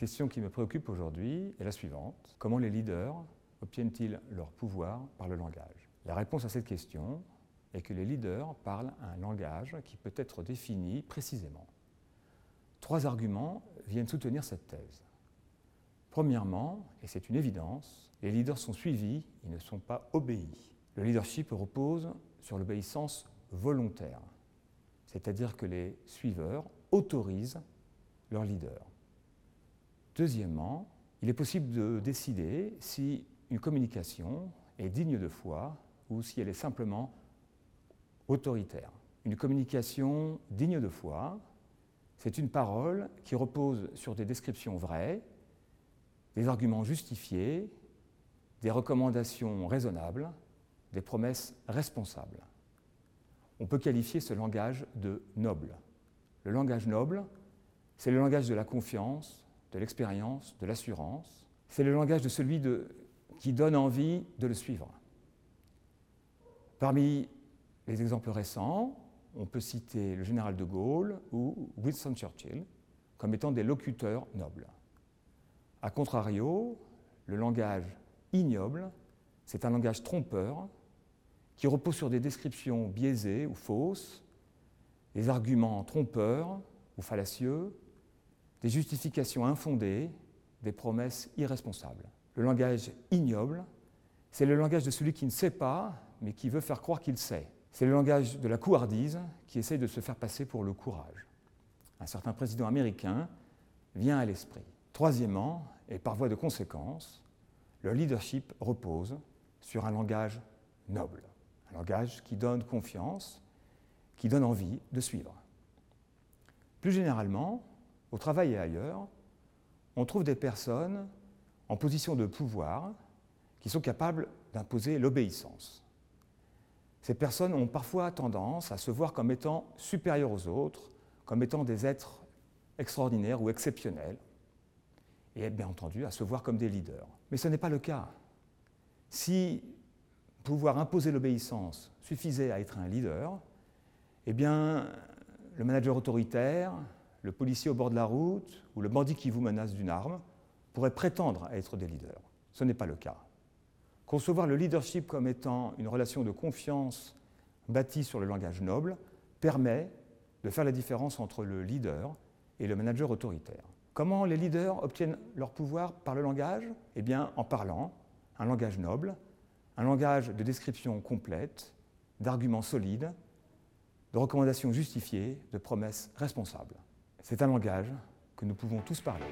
question qui me préoccupe aujourd'hui est la suivante. Comment les leaders obtiennent-ils leur pouvoir par le langage? La réponse à cette question est que les leaders parlent un langage qui peut être défini précisément. Trois arguments viennent soutenir cette thèse. Premièrement, et c'est une évidence, les leaders sont suivis, ils ne sont pas obéis. Le leadership repose sur l'obéissance volontaire, c'est-à-dire que les suiveurs autorisent leur leader. Deuxièmement, il est possible de décider si une communication est digne de foi ou si elle est simplement autoritaire. Une communication digne de foi, c'est une parole qui repose sur des descriptions vraies, des arguments justifiés, des recommandations raisonnables, des promesses responsables. On peut qualifier ce langage de noble. Le langage noble, c'est le langage de la confiance, de l'expérience, de l'assurance. C'est le langage de celui qui donne envie de le suivre. Parmi les exemples récents, on peut citer le général de Gaulle ou Winston Churchill comme étant des locuteurs nobles. A contrario, le langage ignoble, c'est un langage trompeur qui repose sur des descriptions biaisées ou fausses, des arguments trompeurs ou fallacieux, des justifications infondées, des promesses irresponsables. Le langage ignoble, c'est le langage de celui qui ne sait pas, mais qui veut faire croire qu'il sait. C'est le langage de la couardise qui essaye de se faire passer pour le courage. Un certain président américain vient à l'esprit. Troisièmement, et par voie de conséquence, le leadership repose sur un langage noble, un langage qui donne confiance, qui donne envie de suivre. Plus généralement, au travail et ailleurs, on trouve des personnes en position de pouvoir qui sont capables d'imposer l'obéissance. Ces personnes ont parfois tendance à se voir comme étant supérieures aux autres, comme étant des êtres extraordinaires ou exceptionnels, et bien entendu à se voir comme des leaders. Mais ce n'est pas le cas. Si pouvoir imposer l'obéissance suffisait à être un leader, eh bien, le manager autoritaire, le policier au bord de la route ou le bandit qui vous menace d'une arme pourraient prétendre être des leaders. Ce n'est pas le cas. Concevoir le leadership comme étant une relation de confiance bâtie sur le langage noble permet de faire la différence entre le leader et le manager autoritaire. Comment les leaders obtiennent leur pouvoir par le langage? Eh bien, en parlant un langage noble, un langage de description complète, d'arguments solides, de recommandations justifiées, de promesses responsables. C'est un langage que nous pouvons tous parler.